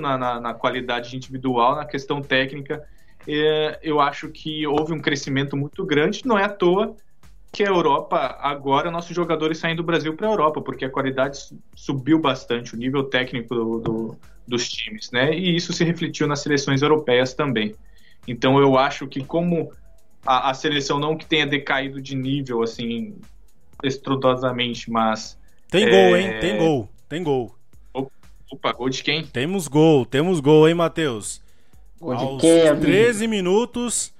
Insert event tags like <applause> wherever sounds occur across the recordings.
na, na, na qualidade individual, na questão técnica. É, eu acho que houve um crescimento muito grande, não é à toa que a Europa, agora nossos jogadores saem do Brasil para a Europa, porque a qualidade subiu bastante, o nível técnico do, do, dos times, né? E isso se refletiu nas seleções europeias também. Então eu acho que como a, a seleção não que tenha decaído de nível assim estrondosamente, mas tem é... gol, hein? Tem gol, tem gol. Opa, gol de quem? Temos gol, temos gol, hein, Matheus? Gol de Aos quem, 13 minutos,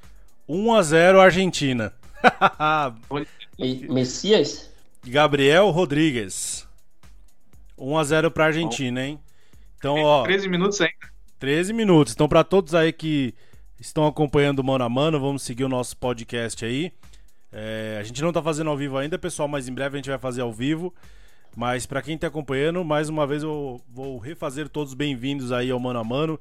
1 a 0 Argentina. <laughs> Messias? Gabriel Rodrigues. 1 a 0 para Argentina, hein? Então, ó, 13 minutos ainda. 13 minutos. Então, para todos aí que estão acompanhando o mano a mano, vamos seguir o nosso podcast aí. É, a gente não tá fazendo ao vivo ainda, pessoal, mas em breve a gente vai fazer ao vivo. Mas para quem tá acompanhando, mais uma vez eu vou refazer todos bem-vindos aí ao mano a mano.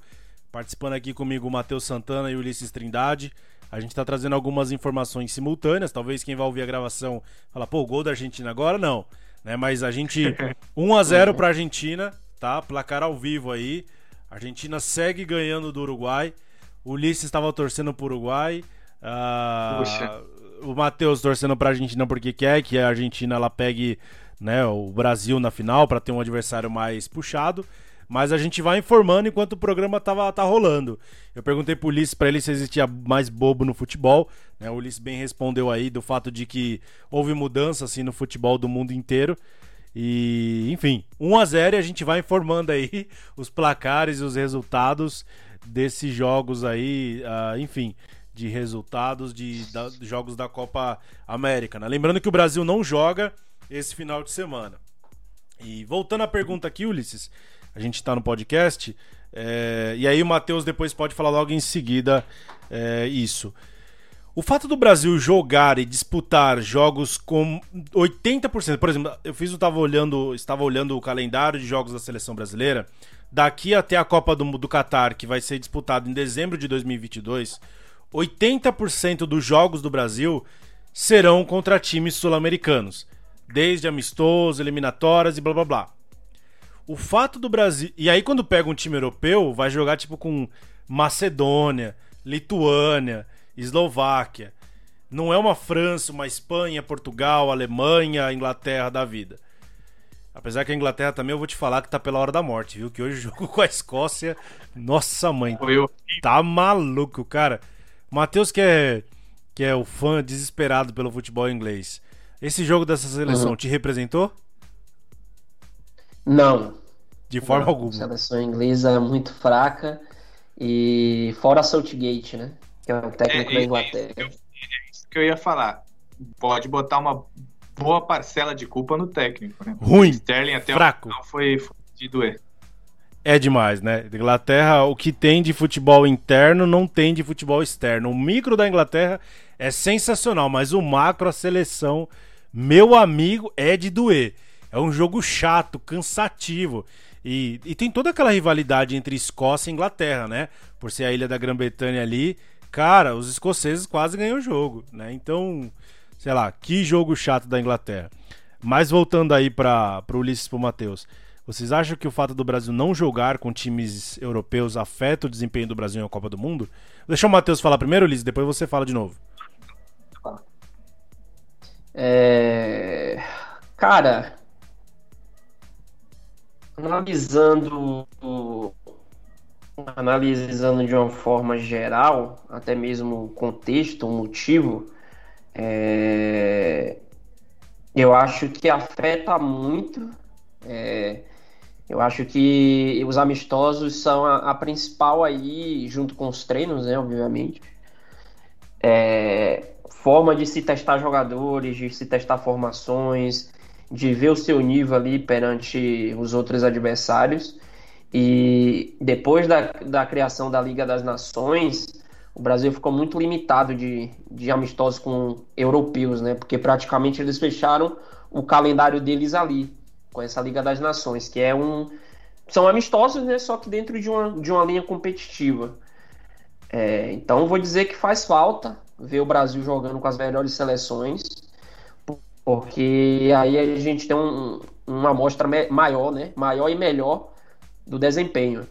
Participando aqui comigo o Matheus Santana e o Ulisses Trindade. A gente está trazendo algumas informações simultâneas. Talvez quem vai ouvir a gravação fala, pô, gol da Argentina agora não. Né? Mas a gente. 1 <laughs> a 0 para a Argentina, tá? Placar ao vivo aí. A Argentina segue ganhando do Uruguai. O Ulisses estava torcendo para o Uruguai. Uh, o Matheus torcendo para a Argentina porque quer que a Argentina ela pegue né, o Brasil na final para ter um adversário mais puxado. Mas a gente vai informando enquanto o programa tava, tá rolando. Eu perguntei pro Ulisses pra ele se existia mais bobo no futebol. Né? O Ulisses bem respondeu aí do fato de que houve mudança assim, no futebol do mundo inteiro. E, enfim, 1 a 0 e a gente vai informando aí <laughs> os placares e os resultados desses jogos aí, uh, enfim, de resultados de, da, de jogos da Copa América. Né? Lembrando que o Brasil não joga esse final de semana. E voltando à pergunta aqui, Ulisses, a gente está no podcast. É, e aí o Matheus depois pode falar logo em seguida é, isso. O fato do Brasil jogar e disputar jogos com 80%, por exemplo, eu fiz, eu estava olhando, estava olhando o calendário de jogos da seleção brasileira. Daqui até a Copa do, do Catar, que vai ser disputado em dezembro de 2022, 80% dos jogos do Brasil serão contra times sul-americanos, desde amistosos, eliminatórias e blá blá blá. O fato do Brasil. E aí, quando pega um time europeu, vai jogar tipo com Macedônia, Lituânia, Eslováquia. Não é uma França, uma Espanha, Portugal, Alemanha, Inglaterra da vida. Apesar que a Inglaterra também eu vou te falar que tá pela hora da morte, viu? Que hoje jogo <laughs> com a Escócia. Nossa mãe. Tá maluco, cara. Matheus, que é, que é o fã desesperado pelo futebol inglês. Esse jogo dessa seleção uhum. te representou? Não. De forma não. alguma. A seleção inglesa é muito fraca. E fora Saltgate, né? Que é o técnico é, da Inglaterra. é isso que eu ia falar. Pode botar uma boa parcela de culpa no técnico, né? Ruim. Sterling até fraco. o foi, foi de doer. É demais, né? Inglaterra, o que tem de futebol interno não tem de futebol externo. O micro da Inglaterra é sensacional, mas o macro, a seleção, meu amigo, é de doer. É um jogo chato, cansativo. E, e tem toda aquela rivalidade entre Escócia e Inglaterra, né? Por ser a ilha da Grã-Bretanha ali. Cara, os escoceses quase ganham o jogo, né? Então, sei lá, que jogo chato da Inglaterra. Mas voltando aí para o Ulisses e pro Matheus. Vocês acham que o fato do Brasil não jogar com times europeus afeta o desempenho do Brasil uma Copa do Mundo? Deixa o Matheus falar primeiro, Ulisses, depois você fala de novo. É... Cara, analisando analisando de uma forma geral, até mesmo o contexto, o motivo, é, eu acho que afeta muito. É, eu acho que os amistosos são a, a, principal aí, junto com os treinos, né, obviamente. É, forma de se testar jogadores, de se testar formações, de ver o seu nível ali perante os outros adversários. E depois da, da criação da Liga das Nações, o Brasil ficou muito limitado de, de amistosos com europeus, né? Porque praticamente eles fecharam o calendário deles ali, com essa Liga das Nações, que é um. São amistosos, né? Só que dentro de uma, de uma linha competitiva. É, então vou dizer que faz falta ver o Brasil jogando com as melhores seleções porque aí a gente tem um, uma amostra maior, né? Maior e melhor do desempenho.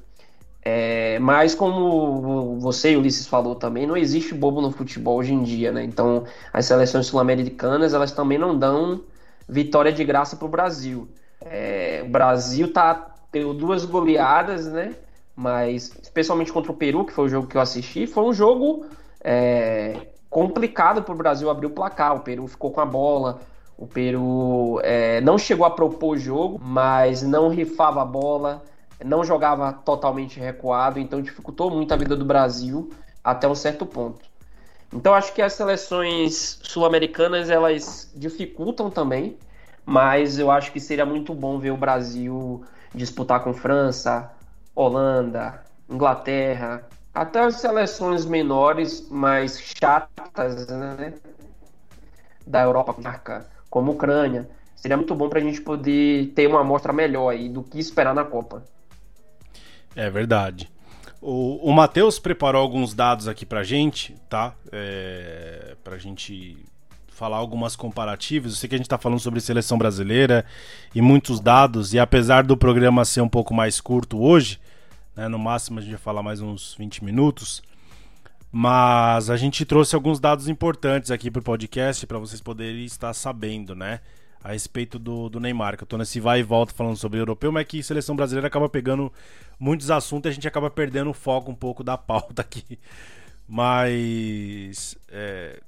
É, mas como você e Ulisses falou também, não existe bobo no futebol hoje em dia, né? Então as seleções sul-americanas elas também não dão vitória de graça para o Brasil. É, o Brasil tá teve duas goleadas, né? Mas especialmente contra o Peru, que foi o jogo que eu assisti, foi um jogo é, complicado para o Brasil abrir o placar. O Peru ficou com a bola, o Peru é, não chegou a propor o jogo, mas não rifava a bola não jogava totalmente recuado, então dificultou muito a vida do Brasil até um certo ponto. Então acho que as seleções sul-americanas elas dificultam também, mas eu acho que seria muito bom ver o Brasil disputar com França, Holanda, Inglaterra, até as seleções menores, mais chatas, né? Da Europa, como Ucrânia. Seria muito bom para a gente poder ter uma amostra melhor aí do que esperar na Copa. É verdade. O, o Matheus preparou alguns dados aqui pra gente, tá? É, pra gente falar algumas comparativas. Eu sei que a gente tá falando sobre seleção brasileira e muitos dados, e apesar do programa ser um pouco mais curto hoje, né, no máximo a gente vai falar mais uns 20 minutos, mas a gente trouxe alguns dados importantes aqui pro podcast para vocês poderem estar sabendo, né? a respeito do, do Neymar, que eu tô nesse vai e volta falando sobre o europeu, mas que a seleção brasileira acaba pegando muitos assuntos e a gente acaba perdendo o foco um pouco da <laughs> pauta aqui. Mas. É...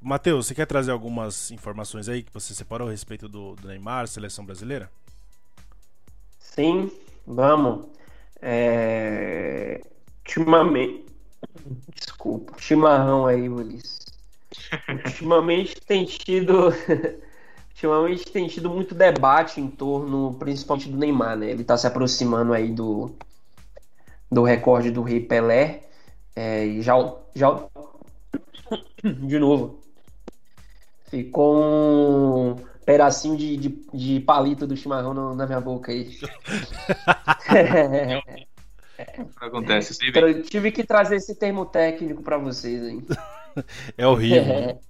Matheus, você quer trazer algumas informações aí que você separou a respeito do, do Neymar, seleção brasileira? Sim, vamos. É... Ultimamente. Desculpa, chimarrão aí, Ulisses. Ultimamente tem tido <laughs> ultimamente tem tido muito debate em torno, principalmente do Neymar, né? Ele está se aproximando aí do, do recorde do Rei Pelé. É, e já, já. <coughs> De novo. Ficou um pedacinho de, de, de palito do chimarrão no, na minha boca aí. <laughs> Acontece, sim. Eu tive que trazer esse termo técnico para vocês, hein? <laughs> É horrível.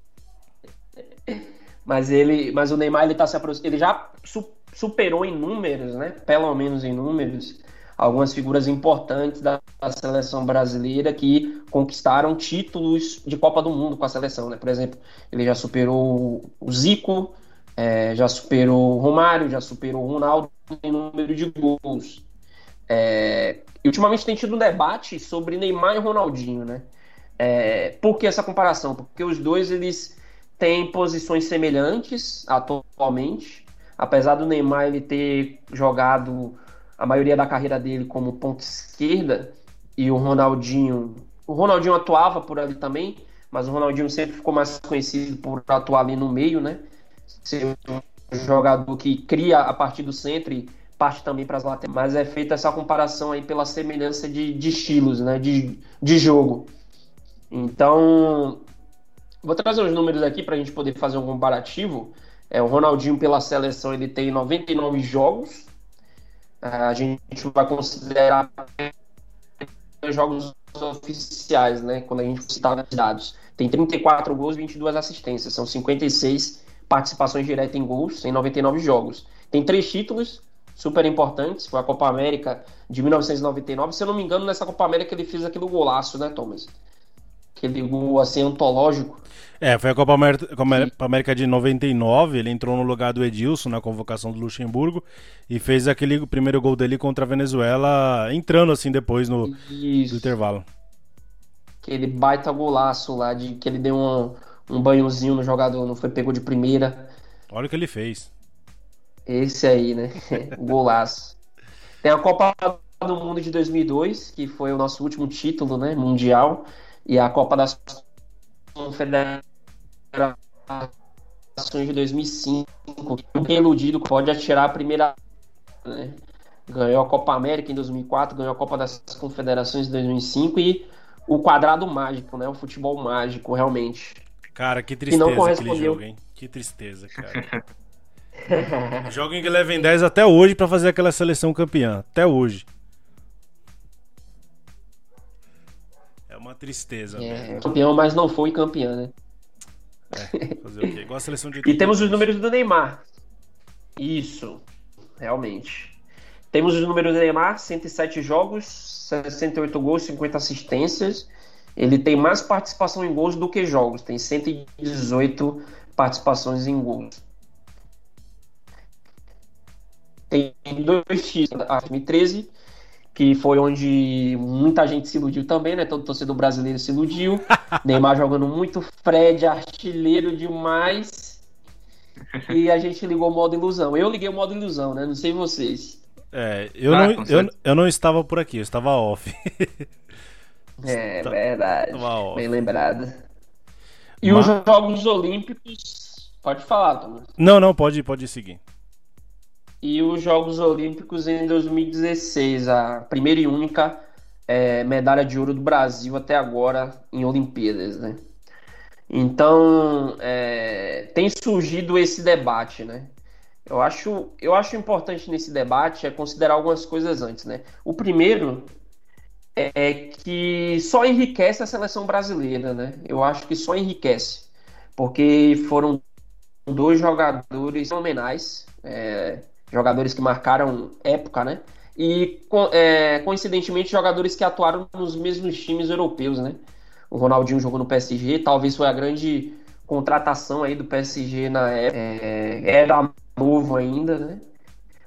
<laughs> Mas ele, mas o Neymar ele tá se ele já su superou em números, né? Pelo menos em números, algumas figuras importantes da, da, seleção brasileira que conquistaram títulos de Copa do Mundo com a seleção, né? Por exemplo, ele já superou o Zico, é, já superou o Romário, já superou o Ronaldo em número de gols. É, e ultimamente tem tido um debate sobre Neymar e Ronaldinho, né? É, por que essa comparação? Porque os dois eles tem posições semelhantes atualmente, apesar do Neymar ele ter jogado a maioria da carreira dele como ponta esquerda e o Ronaldinho, o Ronaldinho atuava por ali também, mas o Ronaldinho sempre ficou mais conhecido por atuar ali no meio, né? Ser um jogador que cria a partir do centro e parte também para as laterais. Mas é feita essa comparação aí pela semelhança de, de estilos, né? De, de jogo. Então, Vou trazer os números aqui para a gente poder fazer um comparativo. É, o Ronaldinho pela seleção ele tem 99 jogos. É, a gente vai considerar jogos oficiais, né? Quando a gente citar os dados. Tem 34 gols e 22 assistências. São 56 participações diretas em gols em 99 jogos. Tem três títulos super importantes. Foi a Copa América de 1999. Se eu não me engano, nessa Copa América ele fez aquele golaço, né, Thomas? Aquele gol assim antológico é, foi a Copa América, Copa América de 99, ele entrou no lugar do Edilson na convocação do Luxemburgo e fez aquele primeiro gol dele contra a Venezuela, entrando assim depois no, no intervalo. Aquele baita golaço lá, de que ele deu um, um banhozinho no jogador, não foi pegou de primeira. Olha o que ele fez. Esse aí, né? <laughs> golaço. Tem a Copa do Mundo de 2002, que foi o nosso último título, né, mundial, e a Copa das Confederações de 2005, que iludido pode atirar a primeira. Né? Ganhou a Copa América em 2004, ganhou a Copa das Confederações em 2005 e o quadrado mágico, né? O futebol mágico, realmente. Cara, que tristeza correspondeu... aquele jogo, hein? Que tristeza, cara. <laughs> Joga em Eleven 10 até hoje para fazer aquela seleção campeã. Até hoje. É uma tristeza. É, campeão, mas não foi campeão, né? É, fazer o quê? Igual a seleção de E temos os números do Neymar. Isso, realmente. Temos os números do Neymar: 107 jogos, 68 gols, 50 assistências. Ele tem mais participação em gols do que jogos, tem 118 participações em gols. Tem dois títulos, 2013, que foi onde muita gente se iludiu também, né? Todo torcedor brasileiro se iludiu. <laughs> Neymar jogando muito, Fred artilheiro demais. E a gente ligou o modo ilusão. Eu liguei o modo ilusão, né? Não sei vocês. É, eu, ah, não, eu, eu não estava por aqui, eu estava off. <laughs> é, tá, verdade. Bem lembrado. E Mas... os Jogos Olímpicos. Pode falar, Thomas. Não, não, pode, pode seguir. E os Jogos Olímpicos em 2016, a primeira e única é, medalha de ouro do Brasil até agora em Olimpíadas, né? Então, é, tem surgido esse debate, né? Eu acho, eu acho importante nesse debate é considerar algumas coisas antes, né? O primeiro é que só enriquece a seleção brasileira, né? Eu acho que só enriquece, porque foram dois jogadores fenomenais, é, jogadores que marcaram época, né? E é, coincidentemente jogadores que atuaram nos mesmos times europeus, né? O Ronaldinho jogou no PSG, talvez foi a grande contratação aí do PSG na época. É, era novo ainda, né?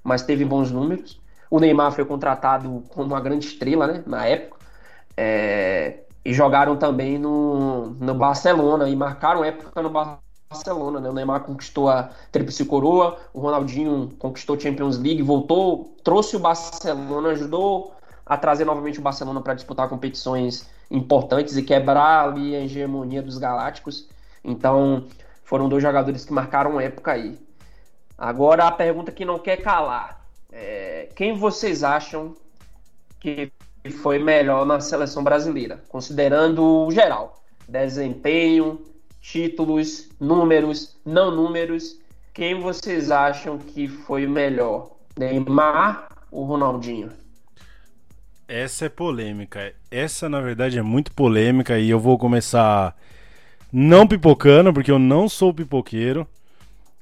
Mas teve bons números. O Neymar foi contratado como uma grande estrela, né? Na época. É, e jogaram também no, no Barcelona e marcaram época no Barcelona, né? O Neymar conquistou a Tríplice Coroa, o Ronaldinho conquistou a Champions League, voltou, trouxe o Barcelona, ajudou a trazer novamente o Barcelona para disputar competições importantes e quebrar ali a hegemonia dos Galácticos. Então, foram dois jogadores que marcaram época aí. Agora a pergunta que não quer calar. É, quem vocês acham que foi melhor na seleção brasileira, considerando o geral? Desempenho, títulos, números, não números. Quem vocês acham que foi melhor? Neymar ou Ronaldinho? Essa é polêmica. Essa, na verdade, é muito polêmica e eu vou começar não pipocando, porque eu não sou pipoqueiro.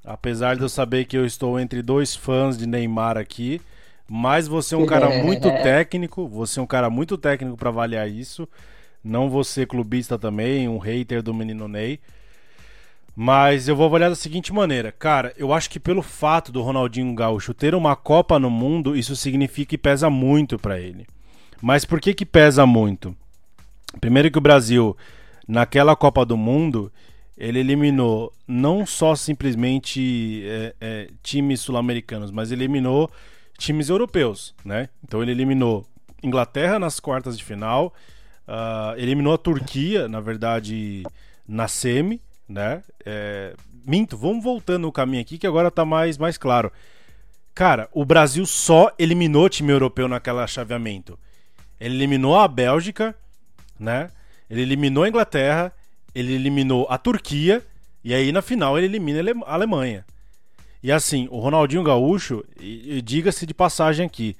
Apesar de eu saber que eu estou entre dois fãs de Neymar aqui, mas você é um <laughs> cara muito técnico, você é um cara muito técnico para avaliar isso. Não você clubista também, um hater do menino Ney. Mas eu vou avaliar da seguinte maneira, cara, eu acho que pelo fato do Ronaldinho Gaúcho ter uma Copa no mundo, isso significa que pesa muito para ele. Mas por que que pesa muito? Primeiro que o Brasil naquela Copa do Mundo, ele eliminou não só simplesmente é, é, times sul-americanos, mas eliminou times europeus, né? Então ele eliminou Inglaterra nas quartas de final, uh, eliminou a Turquia, na verdade, na semi, né? É, minto, vamos voltando no caminho aqui que agora tá mais, mais claro. Cara, o Brasil só eliminou time europeu naquela chaveamento. Ele eliminou a Bélgica, né? Ele eliminou a Inglaterra, ele eliminou a Turquia e aí na final ele elimina a Alemanha. E assim, o Ronaldinho Gaúcho, diga-se de passagem aqui,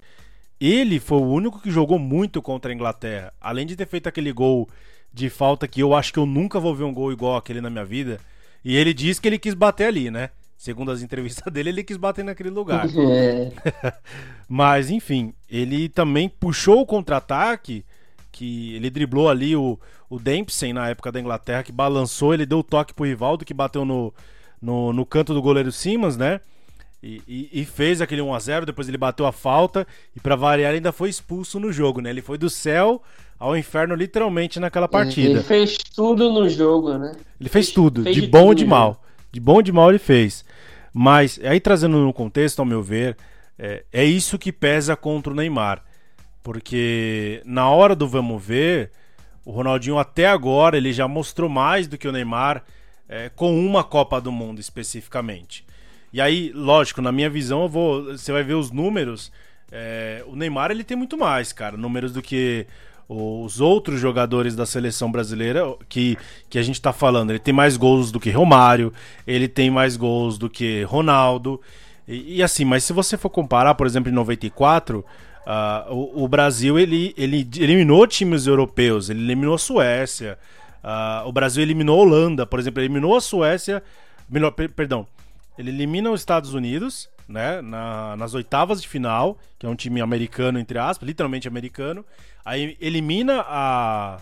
ele foi o único que jogou muito contra a Inglaterra. Além de ter feito aquele gol de falta que eu acho que eu nunca vou ver um gol igual aquele na minha vida. E ele disse que ele quis bater ali, né? Segundo as entrevistas <laughs> dele, ele quis bater naquele lugar. É. <laughs> Mas, enfim, ele também puxou o contra-ataque, que ele driblou ali o, o Dempsey na época da Inglaterra, que balançou, ele deu o toque pro Rivaldo, que bateu no, no, no canto do goleiro Simas, né? E, e, e, fez aquele 1x0, depois ele bateu a falta, e para variar ainda foi expulso no jogo, né? Ele foi do céu ao inferno literalmente naquela partida. Ele fez tudo no jogo, né? Ele fez, fez tudo, fez de, de, bom ou de mal. De bom ou de mal ele fez. Mas, aí trazendo no contexto, ao meu ver, é, é isso que pesa contra o Neymar. Porque na hora do vamos ver, o Ronaldinho até agora ele já mostrou mais do que o Neymar é, com uma Copa do Mundo especificamente. E aí, lógico, na minha visão, vou, você vai ver os números. É, o Neymar ele tem muito mais, cara, números do que os outros jogadores da seleção brasileira que, que a gente tá falando. Ele tem mais gols do que Romário, ele tem mais gols do que Ronaldo. E, e assim, mas se você for comparar, por exemplo, em 94, Uh, o, o, Brasil ele, ele eliminou times europeus, ele eliminou a Suécia. Uh, o Brasil eliminou a Holanda, por exemplo, eliminou a Suécia. Melhor, per, perdão, ele elimina os Estados Unidos, né, na, nas oitavas de final, que é um time americano, entre aspas, literalmente americano. Aí elimina a.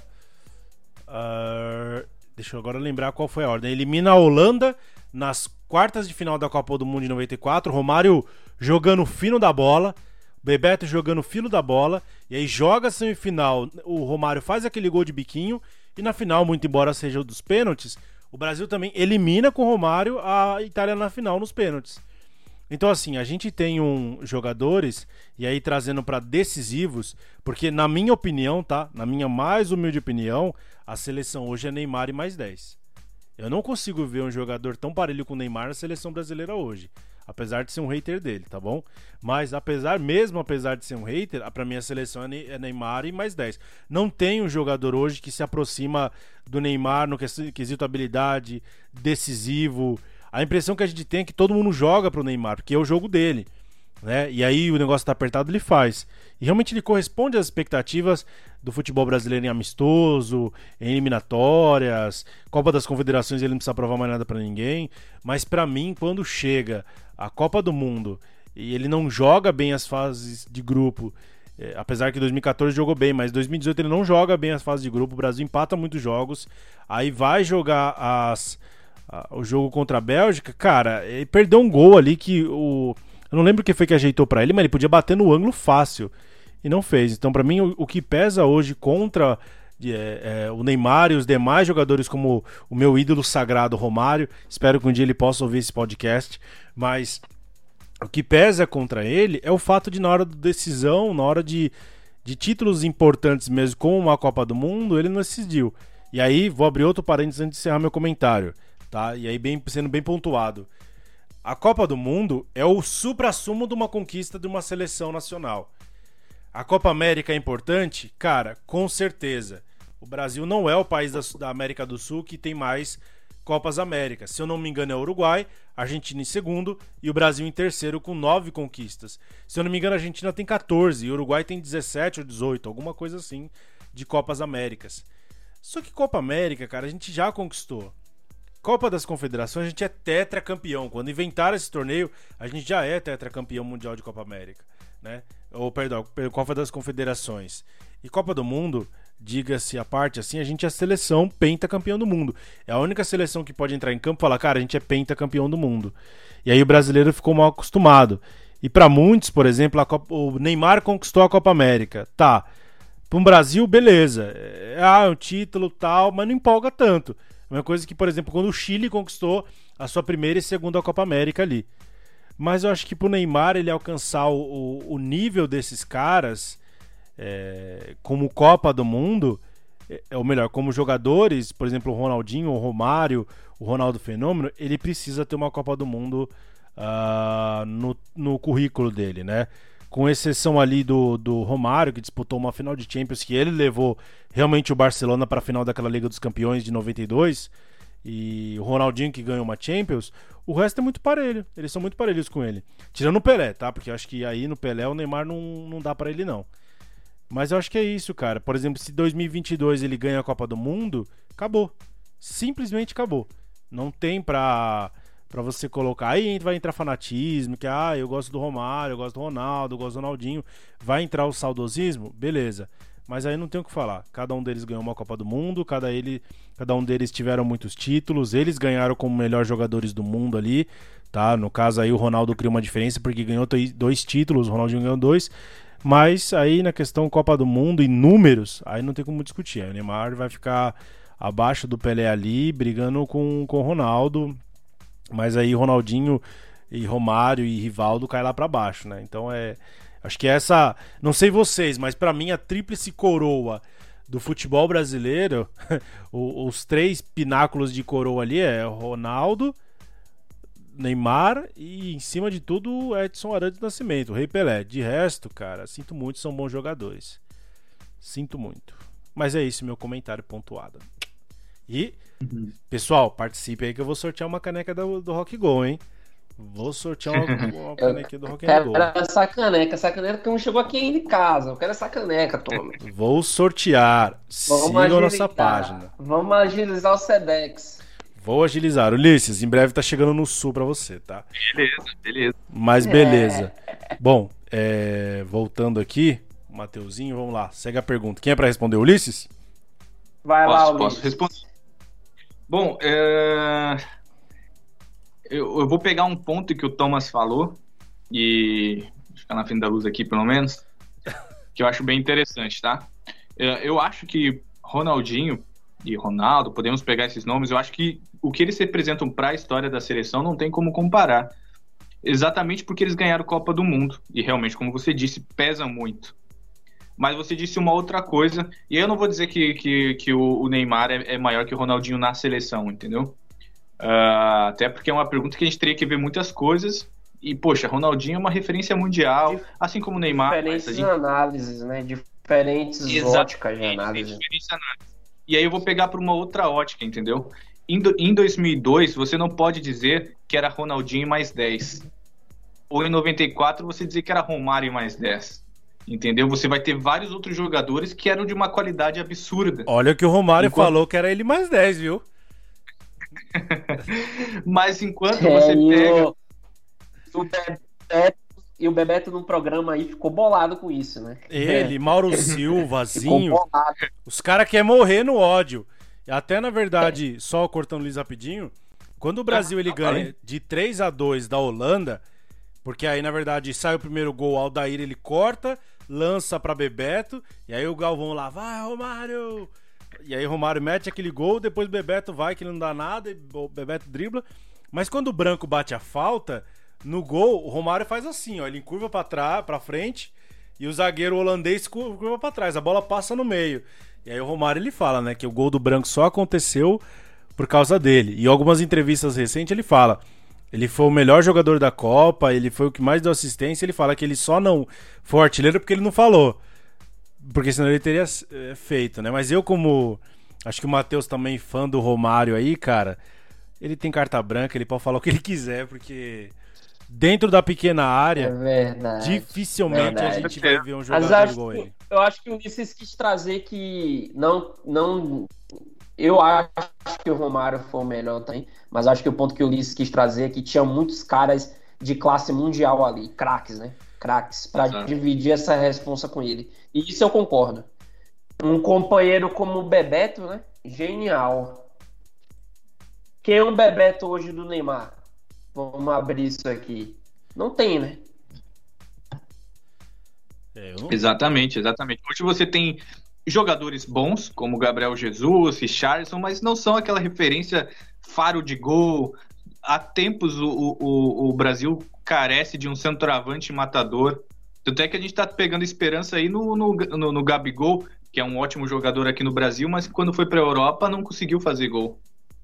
a deixa eu agora lembrar qual foi a ordem. Elimina a Holanda nas quartas de final da Copa do Mundo de 94. Romário jogando fino da bola. Bebeto jogando fino da bola. E aí joga a semifinal. O Romário faz aquele gol de biquinho. E na final, muito embora seja o dos pênaltis, o Brasil também elimina com o Romário a Itália na final nos pênaltis. Então, assim, a gente tem um jogadores, e aí trazendo para decisivos, porque na minha opinião, tá? Na minha mais humilde opinião, a seleção hoje é Neymar e mais 10. Eu não consigo ver um jogador tão parelho com o Neymar na seleção brasileira hoje. Apesar de ser um hater dele, tá bom? Mas apesar, mesmo apesar de ser um hater, mim a seleção é, é Neymar e mais 10. Não tem um jogador hoje que se aproxima do Neymar no quesito habilidade, decisivo. A impressão que a gente tem é que todo mundo joga pro Neymar, porque é o jogo dele. Né? E aí o negócio tá apertado, ele faz. E realmente ele corresponde às expectativas do futebol brasileiro em amistoso, em eliminatórias, Copa das Confederações ele não precisa provar mais nada para ninguém, mas para mim quando chega a Copa do Mundo e ele não joga bem as fases de grupo, é, apesar que 2014 jogou bem, mas 2018 ele não joga bem as fases de grupo, o Brasil empata muitos jogos, aí vai jogar as, a, o jogo contra a Bélgica, cara, ele perdeu um gol ali que o eu não lembro o que foi que ajeitou para ele, mas ele podia bater no ângulo fácil e não fez. Então, para mim, o, o, que pesa hoje contra é, é, o Neymar e os demais jogadores, como o meu ídolo sagrado Romário, espero que um dia ele possa ouvir esse podcast, mas o que pesa contra ele é o fato de, na hora da decisão, na hora de, de títulos importantes mesmo, como a Copa do Mundo, ele não decidiu. E aí, vou abrir outro parênteses antes de encerrar meu comentário, tá? E aí, bem, sendo bem pontuado. A Copa do Mundo é o supra-sumo de uma conquista de uma seleção nacional. A Copa América é importante? Cara, com certeza. O Brasil não é o país da, da América do Sul que tem mais Copas Américas. Se eu não me engano, é o Uruguai, Argentina em segundo e o Brasil em terceiro com nove conquistas. Se eu não me engano, a Argentina tem 14 e o Uruguai tem 17 ou 18, alguma coisa assim, de Copas Américas. Só que Copa América, cara, a gente já conquistou. Copa das Confederações, a gente é tetracampeão. Quando inventaram esse torneio, a gente já é tetracampeão mundial de Copa América, né? Ou, perdão, Copa das Confederações. E Copa do Mundo, diga-se a parte assim, a gente é a seleção pentacampeão do mundo. É a única seleção que pode entrar em campo e falar, cara, a gente é pentacampeão do mundo. E aí o brasileiro ficou mal acostumado. E para muitos, por exemplo, Copa, o Neymar conquistou a Copa América. Tá. Para um Brasil, beleza. É, ah, é um título tal, mas não empolga tanto. Uma coisa que, por exemplo, quando o Chile conquistou a sua primeira e segunda Copa América ali. Mas eu acho que pro Neymar ele alcançar o, o nível desses caras é, como Copa do Mundo, é, é, ou melhor, como jogadores, por exemplo, o Ronaldinho, o Romário, o Ronaldo Fenômeno, ele precisa ter uma Copa do Mundo uh, no, no currículo dele, né? com exceção ali do, do Romário, que disputou uma final de Champions, que ele levou realmente o Barcelona para a final daquela Liga dos Campeões de 92, e o Ronaldinho que ganhou uma Champions, o resto é muito parelho. Eles são muito parelhos com ele. Tirando o Pelé, tá? Porque eu acho que aí no Pelé o Neymar não, não dá para ele, não. Mas eu acho que é isso, cara. Por exemplo, se 2022 ele ganha a Copa do Mundo, acabou. Simplesmente acabou. Não tem pra para você colocar. Aí vai entrar fanatismo, que ah, eu gosto do Romário, eu gosto do Ronaldo, eu gosto do Ronaldinho. Vai entrar o saudosismo? Beleza. Mas aí não tem o que falar. Cada um deles ganhou uma Copa do Mundo, cada, ele, cada um deles tiveram muitos títulos, eles ganharam como melhores jogadores do mundo ali, tá? No caso aí o Ronaldo criou uma diferença porque ganhou dois títulos, o Ronaldinho ganhou dois. Mas aí na questão Copa do Mundo e números, aí não tem como discutir. O Neymar vai ficar abaixo do Pelé ali, brigando com, com o Ronaldo. Mas aí Ronaldinho e Romário e Rivaldo cai lá para baixo, né? Então é. Acho que essa. Não sei vocês, mas para mim a tríplice coroa do futebol brasileiro, <laughs> os três pináculos de coroa ali é Ronaldo, Neymar e, em cima de tudo, Edson Arantes Nascimento, o Rei Pelé. De resto, cara, sinto muito, são bons jogadores. Sinto muito. Mas é isso, meu comentário pontuado. E, uhum. pessoal, participe aí que eu vou sortear uma caneca do, do Rock Go, hein? Vou sortear uma, <laughs> uma caneca do Rock. Quero essa caneca, essa caneca que não chegou aqui ainda em casa. Eu quero essa caneca, Tommy. Vou sortear. Vamos Sigam nossa página. Vamos agilizar o Sedex. Vou agilizar. Ulisses, em breve tá chegando no sul pra você, tá? Beleza, beleza. Mas beleza. É. Bom, é, voltando aqui, Mateuzinho, vamos lá. Segue a pergunta. Quem é pra responder? Ulisses? Vai posso, lá, Ulisses. Posso responder. Bom, é... eu, eu vou pegar um ponto que o Thomas falou e ficar na frente da luz aqui, pelo menos, que eu acho bem interessante, tá? É, eu acho que Ronaldinho e Ronaldo, podemos pegar esses nomes, eu acho que o que eles representam para a história da seleção não tem como comparar. Exatamente porque eles ganharam Copa do Mundo. E realmente, como você disse, pesa muito. Mas você disse uma outra coisa, e eu não vou dizer que, que, que o, Neymar é, é, maior que o Ronaldinho na seleção, entendeu? Uh, até porque é uma pergunta que a gente teria que ver muitas coisas. E, poxa, Ronaldinho é uma referência mundial, assim como o Neymar. Diferentes gente... análises, né? Diferentes Exatamente, óticas de análise. análise. E aí eu vou pegar para uma outra ótica, entendeu? Em, do, em 2002, você não pode dizer que era Ronaldinho mais 10. Ou em 94, você dizer que era Romário mais 10. Entendeu? Você vai ter vários outros jogadores que eram de uma qualidade absurda. Olha que o Romário enquanto... falou que era ele mais 10, viu? <laughs> Mas enquanto é, você pega. O, o Bebeto, e o Bebeto num programa aí ficou bolado com isso, né? Ele, é. Mauro Silva, Zinho. Os caras querem morrer no ódio. Até na verdade, é. só cortando Luiz rapidinho, quando o Brasil ele ganha de 3 a 2 da Holanda, porque aí na verdade sai o primeiro gol, o Aldair ele corta, lança para Bebeto, e aí o Galvão lá, vai Romário! E aí Romário mete aquele gol, depois Bebeto vai que não dá nada, e Bebeto dribla. Mas quando o Branco bate a falta, no gol, o Romário faz assim, ó, ele curva para trás, para frente, e o zagueiro holandês curva para trás, a bola passa no meio. E aí o Romário ele fala, né, que o gol do Branco só aconteceu por causa dele. E algumas entrevistas recentes ele fala: ele foi o melhor jogador da Copa, ele foi o que mais deu assistência. Ele fala que ele só não foi artilheiro porque ele não falou. Porque senão ele teria é, feito, né? Mas eu, como. Acho que o Matheus também, fã do Romário aí, cara. Ele tem carta branca, ele pode falar o que ele quiser, porque dentro da pequena área, é verdade, dificilmente verdade. a gente vai ver um jogador igual ele. Eu acho que o Ulisses quis trazer que não, não eu acho que o Romário foi o melhor também, mas acho que o ponto que o Ulisses quis trazer é que tinha muitos caras de classe mundial ali, craques, né? Craques, para dividir essa responsa com ele. E isso eu concordo. Um companheiro como o Bebeto, né? Genial. Quem é um Bebeto hoje do Neymar? Vamos abrir isso aqui. Não tem, né? É, não... Exatamente, exatamente. Hoje você tem jogadores bons, como Gabriel Jesus, Richardson, mas não são aquela referência faro de gol. Há tempos o, o, o Brasil carece de um centroavante matador. Tanto é que a gente está pegando esperança aí no, no, no, no, Gabigol, que é um ótimo jogador aqui no Brasil, mas quando foi para a Europa não conseguiu fazer gol.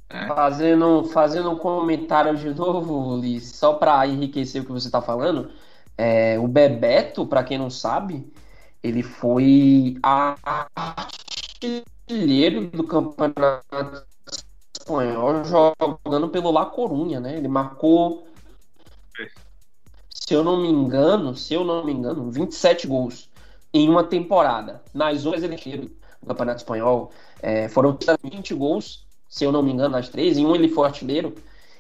É. Fazendo, fazendo um comentário de novo, Liz, só para enriquecer o que você está falando, é, o Bebeto, para quem não sabe, ele foi artilheiro do campeonato espanhol jogando pelo La Corunha, né? Ele marcou, se eu não me engano, se eu não me engano, 27 gols em uma temporada. Nas outras ele no campeonato espanhol é, foram 20 gols, se eu não me engano, nas três. Em um ele foi artilheiro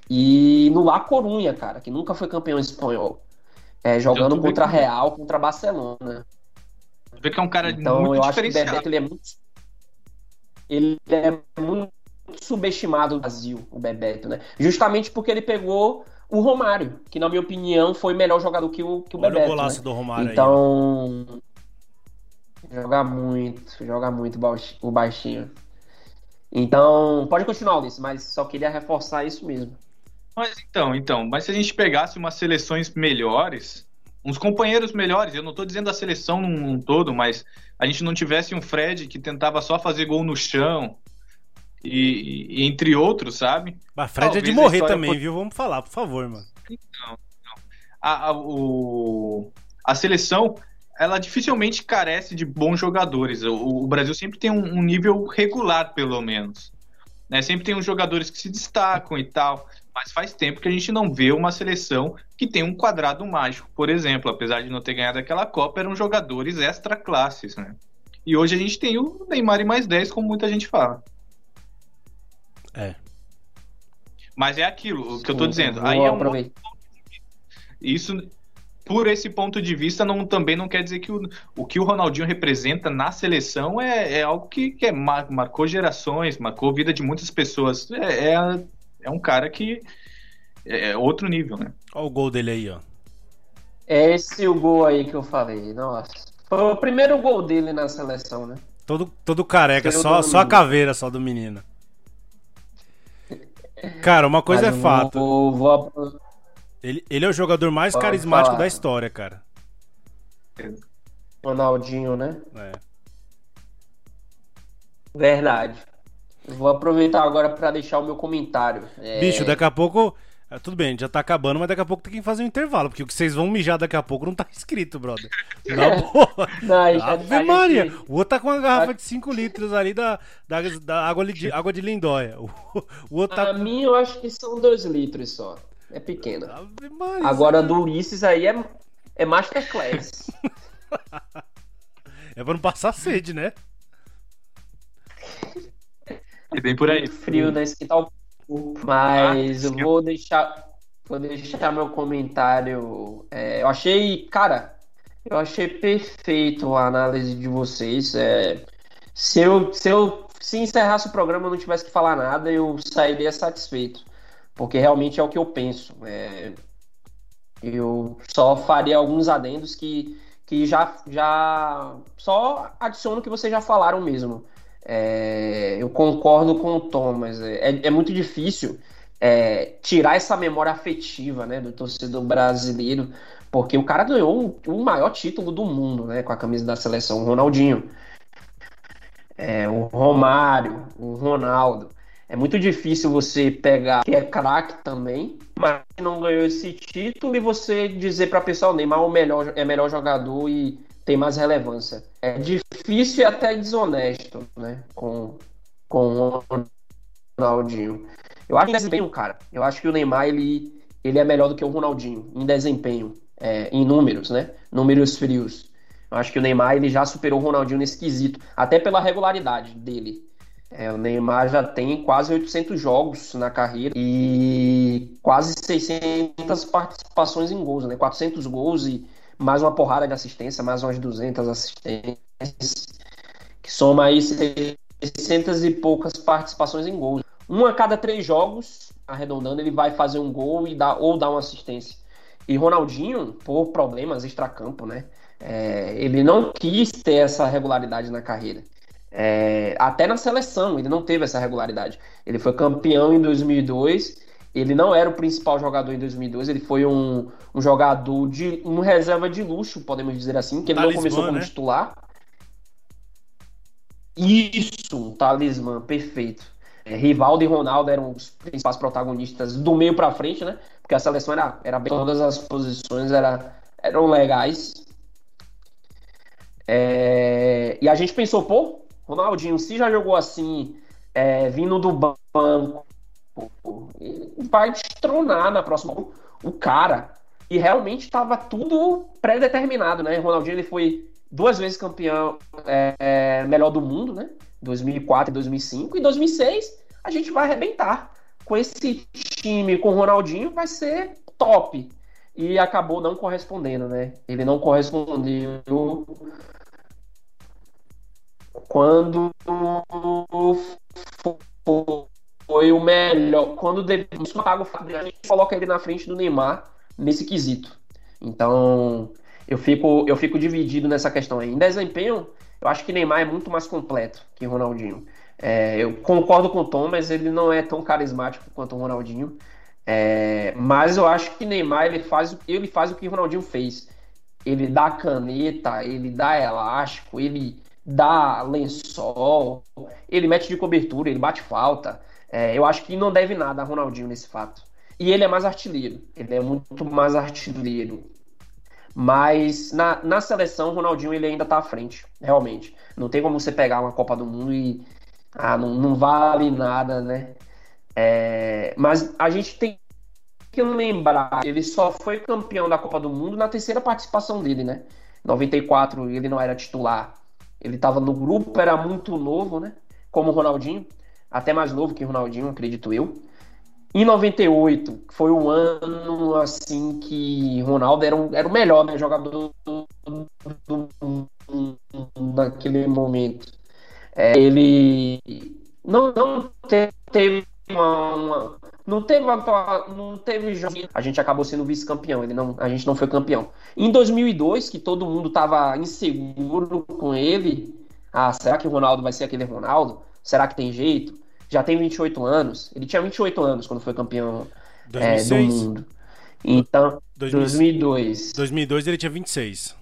e no La Corunha, cara, que nunca foi campeão espanhol, é, jogando contra Real, contra Barcelona. Vê que é um cara então, muito eu diferenciado. Acho que o Bebeto, ele é muito, ele é muito subestimado no Brasil, o Bebeto, né? Justamente porque ele pegou o Romário, que na minha opinião foi melhor jogador que o, que o Olha Bebeto. o golaço né? do Romário então, aí. joga muito, joga muito o baixinho. Então, pode continuar, Ulisses, mas só queria reforçar isso mesmo. Mas então, então, mas se a gente pegasse umas seleções melhores, uns companheiros melhores. Eu não estou dizendo a seleção num, todo, mas a gente não tivesse um Fred que tentava só fazer gol no chão. E, e entre outros, sabe? Mas Fred Talvez é de morrer também, viu? Vamos falar, por favor, mano. Então, então. A, a, o, a seleção, ela dificilmente carece de bons jogadores. O, o Brasil sempre tem um, um nível regular, pelo menos. Né? Sempre tem uns jogadores que se destacam e tal. Mas faz tempo que a gente não vê uma seleção que tem um quadrado mágico, por exemplo. Apesar de não ter ganhado aquela Copa, eram jogadores extra classes, né? E hoje a gente tem o Neymar e mais 10, como muita gente fala. É. Mas é aquilo, o que eu tô dizendo. Aí é um isso por esse ponto de vista, não, também não quer dizer que o, o que o Ronaldinho representa na seleção é, é algo que, que é, marcou gerações, marcou a vida de muitas pessoas. É, é, é um cara que é outro nível, né? Olha o gol dele aí, ó. É esse o gol aí que eu falei, nossa. Foi o primeiro gol dele na seleção, né? Todo, todo careca, só, só a caveira só do menino. Cara, uma coisa Mas é fato. Vou, vou... Ele, ele é o jogador mais Pode carismático falar. da história, cara. Ronaldinho, né? É. Verdade. Vou aproveitar agora para deixar o meu comentário. É... Bicho, daqui a pouco. É, tudo bem, já tá acabando, mas daqui a pouco tem que fazer um intervalo, porque o que vocês vão mijar daqui a pouco não tá <laughs> escrito, brother. Na boa. Não, Ave Maria. O outro tá com uma garrafa de 5 litros ali da, da, da água, de, <laughs> água de lindóia. O, o outro tá... A mim eu acho que são 2 litros só. É pequena. Agora do Ulisses aí é, é Masterclass. <laughs> é pra não passar sede, né? É bem por aí. Frio da esquentar o mas eu vou deixar, vou deixar meu comentário. É, eu achei, cara, eu achei perfeito a análise de vocês. É, se eu, se eu se encerrasse o programa e não tivesse que falar nada, eu sairia satisfeito porque realmente é o que eu penso. É, eu só faria alguns adendos que, que já, já só adiciono o que vocês já falaram mesmo. É, eu concordo com o Thomas. É, é, é muito difícil é, tirar essa memória afetiva né, do torcedor brasileiro, porque o cara ganhou o, o maior título do mundo né, com a camisa da seleção, o Ronaldinho. É, o Romário, o Ronaldo. É muito difícil você pegar que é craque também, mas não ganhou esse título e você dizer para a pessoa, o Neymar é o melhor, é melhor jogador e tem mais relevância. É difícil e até desonesto, né, com, com o Ronaldinho. Eu acho que em desempenho, cara, eu acho que o Neymar, ele, ele é melhor do que o Ronaldinho em desempenho, é, em números, né, números frios. Eu acho que o Neymar, ele já superou o Ronaldinho nesse quesito, até pela regularidade dele. É, o Neymar já tem quase 800 jogos na carreira e quase 600 participações em gols, né? 400 gols e mais uma porrada de assistência, mais umas 200 assistências, que soma aí 600 e poucas participações em gols. Um a cada três jogos, arredondando, ele vai fazer um gol e dar, ou dar uma assistência. E Ronaldinho, por problemas extracampo, né? É, ele não quis ter essa regularidade na carreira. É, até na seleção, ele não teve essa regularidade. Ele foi campeão em 2002, ele não era o principal jogador em 2002, ele foi um, um jogador de um reserva de luxo, podemos dizer assim, que ele talismã, não começou como né? titular. Isso, um talismã, perfeito. É, Rivaldo e Ronaldo eram os principais protagonistas do meio para frente, né? Porque a seleção era, era bem, todas as posições era, eram legais. É, e a gente pensou, pô, Ronaldinho, se já jogou assim, é, vindo do banco, vai destronar na próxima o cara. E realmente estava tudo pré-determinado, né? Ronaldinho ele foi duas vezes campeão é, é, melhor do mundo, né? 2004 e 2005. E 2006 a gente vai arrebentar. Com esse time com Ronaldinho vai ser top. E acabou não correspondendo, né? Ele não correspondeu quando foi o melhor, quando depois paga o de a gente coloca ele na frente do Neymar nesse quesito. Então, eu fico, eu fico dividido nessa questão aí. Em desempenho, eu acho que Neymar é muito mais completo que Ronaldinho. É, eu concordo com o Tom, mas ele não é tão carismático quanto o Ronaldinho. É, mas eu acho que Neymar ele faz, ele faz o que o Ronaldinho fez. Ele dá caneta, ele dá elástico, ele dá lençol, ele mete de cobertura, ele bate falta. É, eu acho que não deve nada a Ronaldinho nesse fato. E ele é mais artilheiro, ele é muito mais artilheiro. Mas na, na seleção, o Ronaldinho ele ainda tá à frente, realmente. Não tem como você pegar uma Copa do Mundo e. Ah, não, não vale nada, né? É, mas a gente tem que lembrar, ele só foi campeão da Copa do Mundo na terceira participação dele, né? 94 ele não era titular. Ele estava no grupo, era muito novo, né? Como o Ronaldinho, até mais novo que Ronaldinho, acredito eu. Em 98, foi o ano assim que Ronaldo era, um, era o melhor né, jogador do, do, naquele momento. É, ele não, não teve uma, uma, não teve não teve a gente acabou sendo vice-campeão ele não a gente não foi campeão em 2002 que todo mundo estava inseguro com ele ah será que o Ronaldo vai ser aquele Ronaldo será que tem jeito já tem 28 anos. Ele tinha 28 anos quando foi campeão é, do mundo. Então 2002 2002 ele tinha 26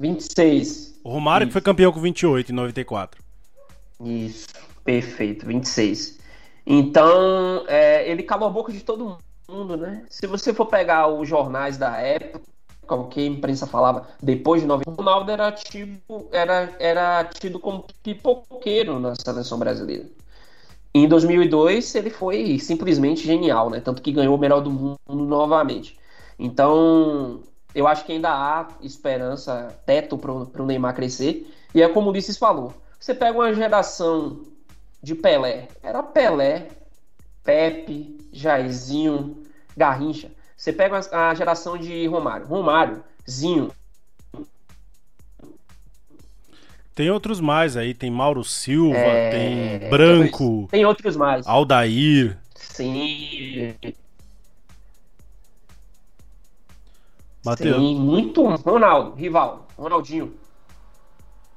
26 o Romário Isso. que foi campeão com 28 em 94 isso perfeito 26 então, é, ele calou a boca de todo mundo, né? Se você for pegar os jornais da época, o que a imprensa falava depois de 90, o Ronaldo era, tipo, era, era tido como pipoqueiro na seleção brasileira. Em 2002, ele foi simplesmente genial, né? Tanto que ganhou o melhor do mundo novamente. Então, eu acho que ainda há esperança, teto para o Neymar crescer. E é como o Ulisses falou: você pega uma geração de Pelé. Era Pelé, Pepe, Jairzinho, Garrincha. Você pega a geração de Romário. Romário, Zinho. Tem outros mais aí, tem Mauro Silva, é... tem Branco. Tem outros mais. Aldair. Sim. Bateu. Sim, muito. Ronaldo, rival, Ronaldinho.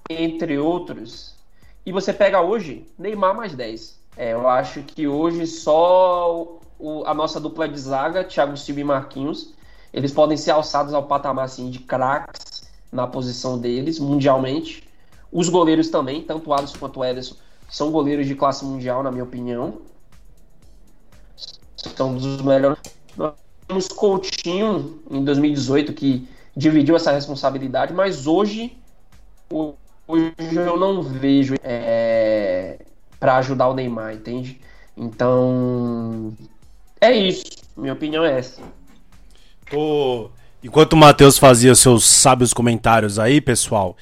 Entre outros. E você pega hoje, Neymar mais 10. É, eu acho que hoje só o, a nossa dupla de zaga, Thiago Silva e Marquinhos, eles podem ser alçados ao patamar assim, de craques na posição deles, mundialmente. Os goleiros também, tanto o Alisson quanto o Ederson, são goleiros de classe mundial, na minha opinião. São dos melhores. Nós temos Coutinho em 2018 que dividiu essa responsabilidade, mas hoje hoje eu não vejo é, para ajudar o Neymar, entende? Então, é isso. Minha opinião é essa. Enquanto o Matheus fazia seus sábios comentários aí, pessoal,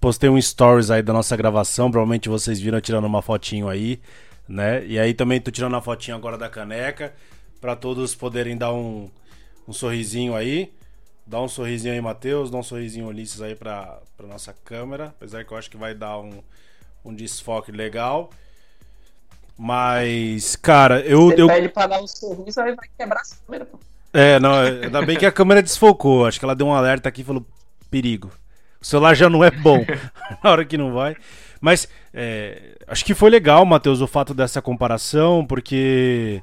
postei um stories aí da nossa gravação. Provavelmente vocês viram tirando uma fotinho aí, né? E aí também tô tirando a fotinho agora da caneca, para todos poderem dar um, um sorrisinho aí. Dá um sorrisinho aí, Matheus. Dá um sorrisinho, Ulisses, aí pra, pra nossa câmera. Apesar que eu acho que vai dar um, um desfoque legal. Mas, cara, eu. Você eu... pede pra dar um sorriso, aí vai quebrar a câmera, pô. É, não, ainda bem que a câmera desfocou. Acho que ela deu um alerta aqui e falou: perigo. O celular já não é bom <laughs> na hora que não vai. Mas é, acho que foi legal, Matheus, o fato dessa comparação, porque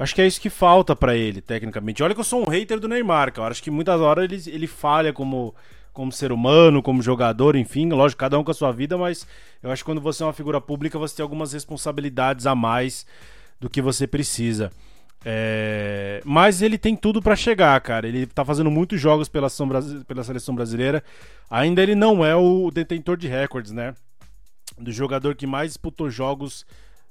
Acho que é isso que falta para ele, tecnicamente. Olha que eu sou um hater do Neymar, cara. Acho que muitas horas ele, ele falha como, como ser humano, como jogador, enfim. Lógico, cada um com a sua vida, mas eu acho que quando você é uma figura pública, você tem algumas responsabilidades a mais do que você precisa. É... Mas ele tem tudo para chegar, cara. Ele tá fazendo muitos jogos pela, pela seleção brasileira. Ainda ele não é o detentor de recordes, né? Do jogador que mais disputou jogos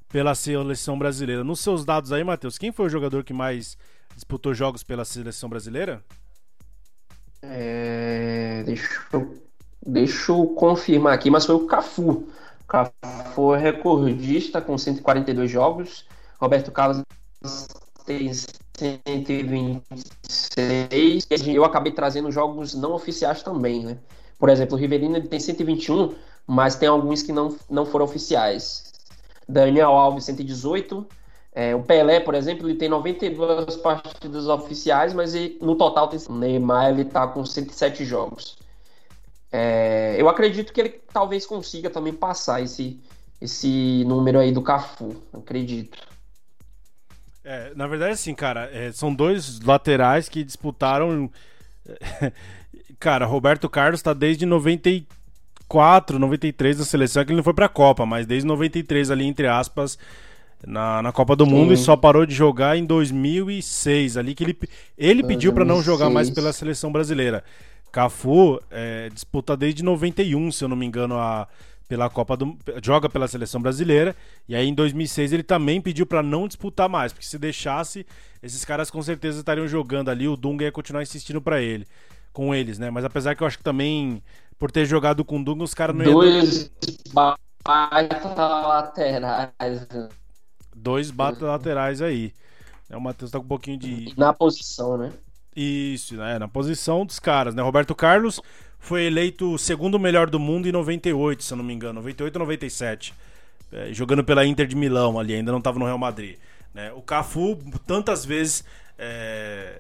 pela seleção brasileira. Nos seus dados aí, Matheus, quem foi o jogador que mais disputou jogos pela seleção brasileira? É... Deixa, eu... Deixa eu confirmar aqui, mas foi o Cafu. Cafu é recordista com 142 jogos. Roberto Carlos tem 126. Eu acabei trazendo jogos não oficiais também, né? Por exemplo, o Rivelino ele tem 121, mas tem alguns que não, não foram oficiais. Daniel Alves 118. É, o Pelé, por exemplo, ele tem 92 partidas oficiais, mas ele, no total tem. O Neymar ele tá com 107 jogos. É, eu acredito que ele talvez consiga também passar esse, esse número aí do Cafu. Acredito. É, na verdade, assim, cara, é, são dois laterais que disputaram. <laughs> cara, Roberto Carlos tá desde 94 94, 93 da seleção, que ele não foi pra Copa, mas desde 93 ali, entre aspas, na, na Copa do Sim. Mundo e só parou de jogar em 2006, ali que ele, ele pediu para não jogar mais pela seleção brasileira. Cafu é, disputa desde 91, se eu não me engano, a, pela Copa do joga pela seleção brasileira e aí em 2006 ele também pediu para não disputar mais, porque se deixasse esses caras com certeza estariam jogando ali, o Dunga ia continuar insistindo para ele, com eles, né? Mas apesar que eu acho que também por ter jogado com o Dunga, os caras não iam. Dois baita laterais. Dois bata laterais aí. É, o Matheus tá com um pouquinho de. Na posição, né? Isso, né? Na posição dos caras, né? Roberto Carlos foi eleito o segundo melhor do mundo em 98, se eu não me engano. 98 ou 97. É, jogando pela Inter de Milão ali, ainda não estava no Real Madrid. Né? O Cafu, tantas vezes é,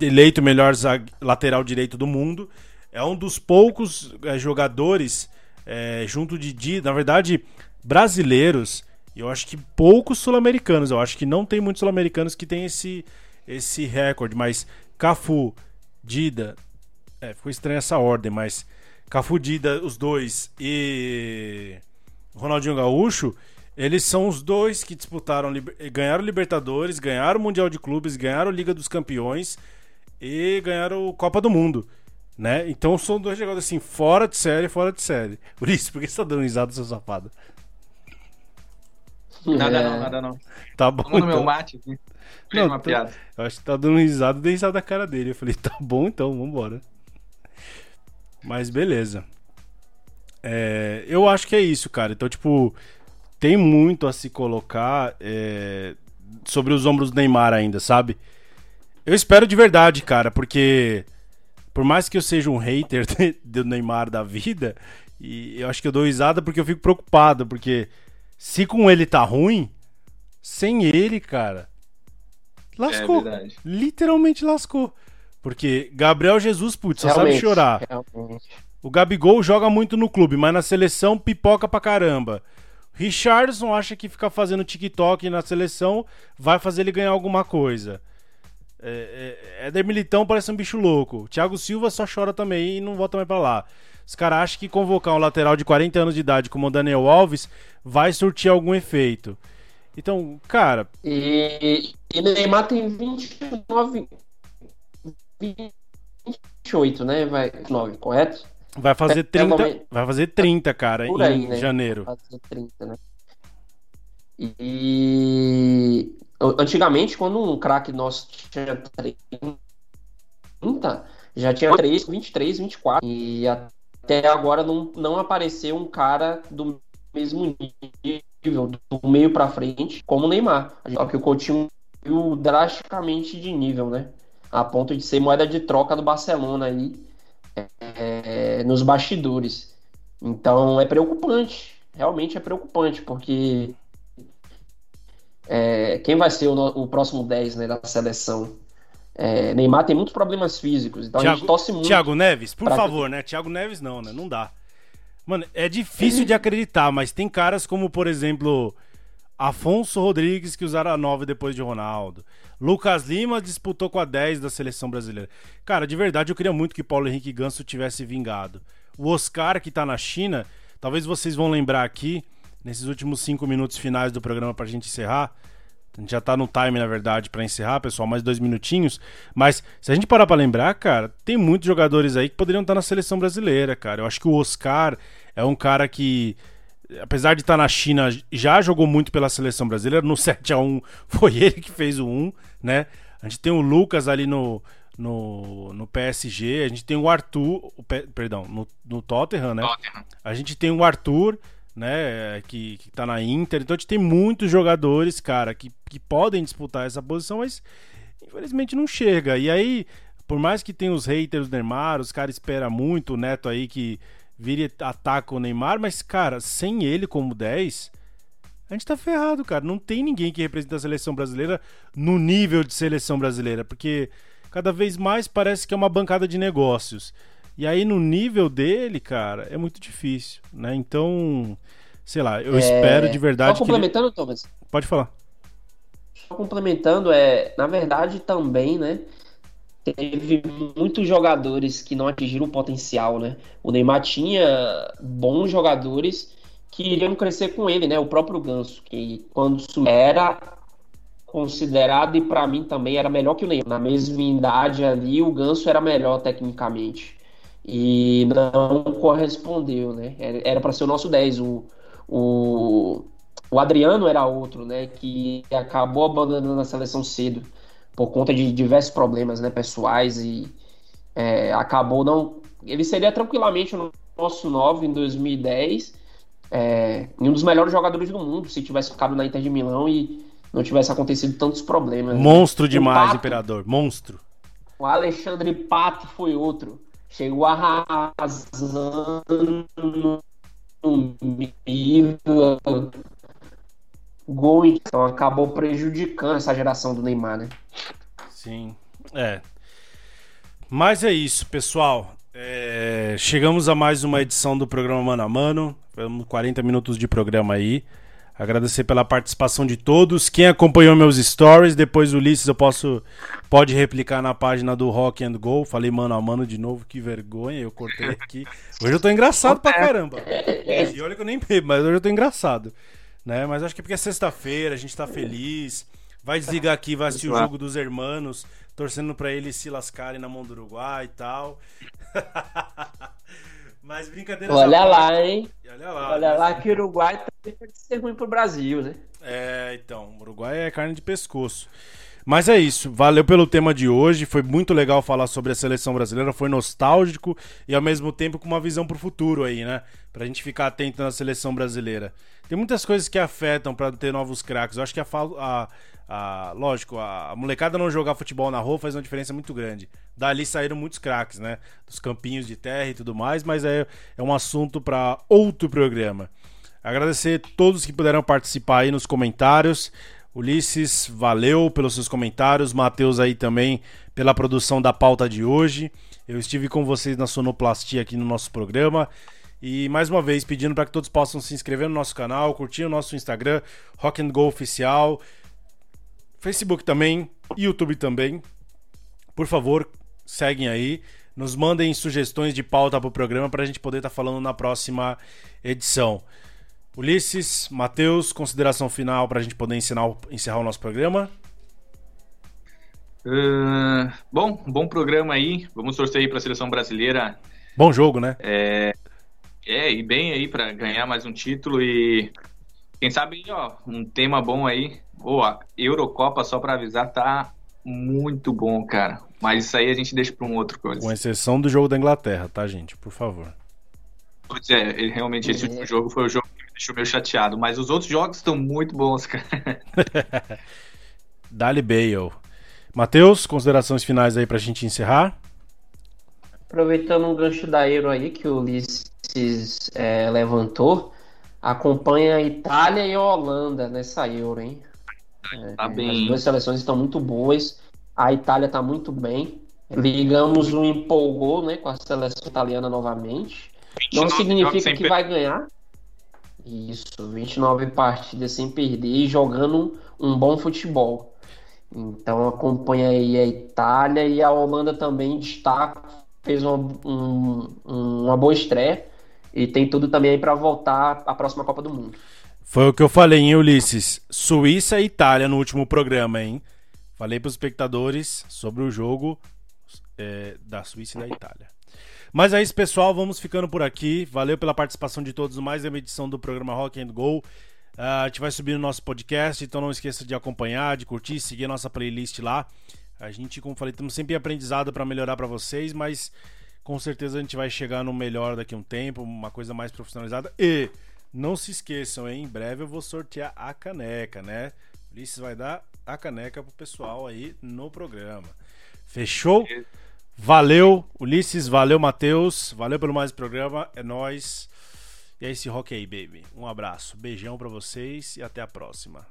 eleito melhor lateral direito do mundo, é um dos poucos é, jogadores é, junto de, de, na verdade, brasileiros. Eu acho que poucos sul-americanos. Eu acho que não tem muitos sul-americanos que tem esse esse recorde, mas Cafu, Dida, é, ficou estranha essa ordem, mas Cafu, Dida, os dois e Ronaldinho Gaúcho, eles são os dois que disputaram, ganharam Libertadores, ganharam o Mundial de Clubes, ganharam Liga dos Campeões e ganharam Copa do Mundo. Né? Então são dois jogadores assim, fora de série, fora de série. Por isso, por que você tá dando risada, seu safado? Nada não, nada não. Tá bom. Vamos no meu então. mate aqui. Não, uma tô... piada. Eu acho que tá dando risada, dei risada da cara dele. Eu falei, tá bom então, vambora. Mas beleza. É, eu acho que é isso, cara. Então, tipo, tem muito a se colocar é, sobre os ombros do Neymar ainda, sabe? Eu espero de verdade, cara, porque por mais que eu seja um hater <laughs> do Neymar da vida, e eu acho que eu dou risada porque eu fico preocupado, porque se com ele tá ruim, sem ele, cara, lascou. É Literalmente lascou. Porque Gabriel Jesus, putz, só realmente, sabe chorar. Realmente. O Gabigol joga muito no clube, mas na seleção pipoca pra caramba. Richardson acha que ficar fazendo TikTok na seleção vai fazer ele ganhar alguma coisa. É, é, Éder Militão parece um bicho louco. Thiago Silva só chora também e não volta mais pra lá. Os caras acham que convocar um lateral de 40 anos de idade como o Daniel Alves vai surtir algum efeito. Então, cara. E, e Neymar tem 29. 28, né? Vai, 9, correto? Vai fazer 30, é, vai fazer 30, cara, aí, em né? janeiro. Vai fazer 30, né? E antigamente, quando um craque nosso tinha 30, já tinha 3, 23, 24. E até agora não, não apareceu um cara do mesmo nível, do meio para frente, como o Neymar. Só que o Coutinho drasticamente de nível, né? A ponto de ser moeda de troca do Barcelona aí é, nos bastidores. Então é preocupante, realmente é preocupante, porque é, quem vai ser o, o, próximo 10 né, da seleção? É, Neymar tem muitos problemas físicos, então Thiago, a gente torce muito. Thiago Neves, por favor, que... né? Thiago Neves não, né? Não dá. Mano, é difícil de acreditar, mas tem caras como, por exemplo, Afonso Rodrigues, que usaram a 9 depois de Ronaldo. Lucas Lima disputou com a 10 da seleção brasileira. Cara, de verdade eu queria muito que Paulo Henrique Ganso tivesse vingado. O Oscar, que tá na China, talvez vocês vão lembrar aqui, nesses últimos cinco minutos finais do programa pra gente encerrar. A gente já tá no time, na verdade, para encerrar, pessoal, mais dois minutinhos. Mas se a gente parar pra lembrar, cara, tem muitos jogadores aí que poderiam estar na seleção brasileira, cara. Eu acho que o Oscar é um cara que apesar de estar na China, já jogou muito pela seleção brasileira. No <laughs> 7 a 1 foi ele que fez o 1, né? A gente tem o Lucas ali no, no, no PSG, a gente tem o Arthur, o, perdão, no, no Tottenham, né? Tottenham. A gente tem o Arthur, né, que, que tá na Inter. Então a gente tem muitos jogadores, cara, que, que podem disputar essa posição, mas infelizmente não chega. E aí, por mais que tenha os haters do Neymar, os caras esperam muito, o Neto aí que vira e ataca o Neymar, mas, cara, sem ele como 10, a gente tá ferrado, cara. Não tem ninguém que representa a seleção brasileira no nível de seleção brasileira, porque cada vez mais parece que é uma bancada de negócios. E aí, no nível dele, cara, é muito difícil, né? Então, sei lá, eu é... espero de verdade. Só complementando, ele... Thomas. Pode falar. Só complementando, é, na verdade, também, né? Teve muitos jogadores que não atingiram o potencial, né? O Neymar tinha bons jogadores que iriam crescer com ele, né? O próprio Ganso, que quando era considerado e para mim também era melhor que o Neymar. Na mesma idade ali, o Ganso era melhor tecnicamente. E não correspondeu, né? Era para ser o nosso 10. O, o, o Adriano era outro, né? Que acabou abandonando a seleção cedo por conta de diversos problemas né, pessoais e é, acabou não. Ele seria tranquilamente o nosso 9 em 2010 é, e um dos melhores jogadores do mundo se tivesse ficado na Inter de Milão e não tivesse acontecido tantos problemas. Né? Monstro demais, Pato, Imperador. Monstro. O Alexandre Pato foi outro. Chegou arrasando no nível gol, então acabou prejudicando essa geração do Neymar, né? Sim, é. Mas é isso, pessoal. É, chegamos a mais uma edição do programa Mano a Mano. 40 minutos de programa aí. Agradecer pela participação de todos. Quem acompanhou meus stories, depois o Ulisses eu posso pode replicar na página do Rock and Go. Falei mano a mano de novo, que vergonha, eu cortei aqui. Hoje eu tô engraçado pra caramba. E olha que eu nem bebo, mas hoje eu tô engraçado. Né? Mas acho que é porque é sexta-feira, a gente tá feliz. Vai desligar aqui, vai assistir o jogo dos hermanos, torcendo para eles se lascarem na mão do Uruguai e tal. <laughs> Mas brincadeira. Olha lá, hein? Olha lá, Olha lá que o Uruguai também pode ser ruim pro Brasil, né? É, então, o Uruguai é carne de pescoço. Mas é isso, valeu pelo tema de hoje. Foi muito legal falar sobre a seleção brasileira, foi nostálgico e ao mesmo tempo com uma visão pro futuro aí, né? Pra gente ficar atento na seleção brasileira. Tem muitas coisas que afetam para ter novos craques. Eu acho que a, a, a, lógico, a, a, molecada não jogar futebol na rua faz uma diferença muito grande. Dali saíram muitos craques, né? Dos campinhos de terra e tudo mais, mas é, é um assunto para outro programa. Agradecer a todos que puderam participar aí nos comentários. Ulisses, valeu pelos seus comentários. Matheus aí também pela produção da pauta de hoje. Eu estive com vocês na sonoplastia aqui no nosso programa. E mais uma vez pedindo para que todos possam se inscrever no nosso canal, curtir o nosso Instagram, Rock and Go Oficial, Facebook também, YouTube também. Por favor, seguem aí. Nos mandem sugestões de pauta para o programa para a gente poder estar tá falando na próxima edição. Ulisses, Matheus, consideração final para a gente poder ensinar, encerrar o nosso programa. Uh, bom, bom programa aí. Vamos torcer aí para a seleção brasileira. Bom jogo, né? É, é e bem aí para ganhar mais um título e quem sabe, ó, um tema bom aí a Eurocopa, só para avisar, tá muito bom, cara. Mas isso aí a gente deixa para um outro coisa. Com exceção do jogo da Inglaterra, tá, gente? Por favor. Pois é, realmente esse último jogo foi o jogo que me deixou meio chateado. Mas os outros jogos estão muito bons, <laughs> cara. <laughs> Dali Bale. Matheus, considerações finais aí pra gente encerrar? Aproveitando um gancho da Euro aí que o Ulisses é, levantou, acompanha a Itália e a Holanda nessa Euro, hein? Tá é. As duas seleções estão muito boas. A Itália está muito bem. Ligamos o empolgou né, com a seleção italiana novamente. Não significa que vai ganhar. Isso, 29 partidas sem perder e jogando um bom futebol. Então acompanha aí a Itália e a Holanda também destaca, fez uma, um, uma boa estreia e tem tudo também para voltar à próxima Copa do Mundo. Foi o que eu falei, hein, Ulisses? Suíça e Itália no último programa, hein? Falei para os espectadores sobre o jogo é, da Suíça e da Itália. Mas é isso, pessoal. Vamos ficando por aqui. Valeu pela participação de todos. Mais uma edição do programa Rock and Go. Uh, a gente vai subir no nosso podcast, então não esqueça de acompanhar, de curtir, seguir a nossa playlist lá. A gente, como falei, estamos sempre em aprendizado para melhorar para vocês, mas com certeza a gente vai chegar no melhor daqui a um tempo, uma coisa mais profissionalizada. E não se esqueçam, hein? em breve eu vou sortear a caneca, né? Ulisses vai dar a caneca pro pessoal aí no programa. Fechou? Valeu, Ulisses, valeu, Matheus, valeu pelo mais programa, é nós. E é esse rock aí, baby. Um abraço, beijão para vocês e até a próxima.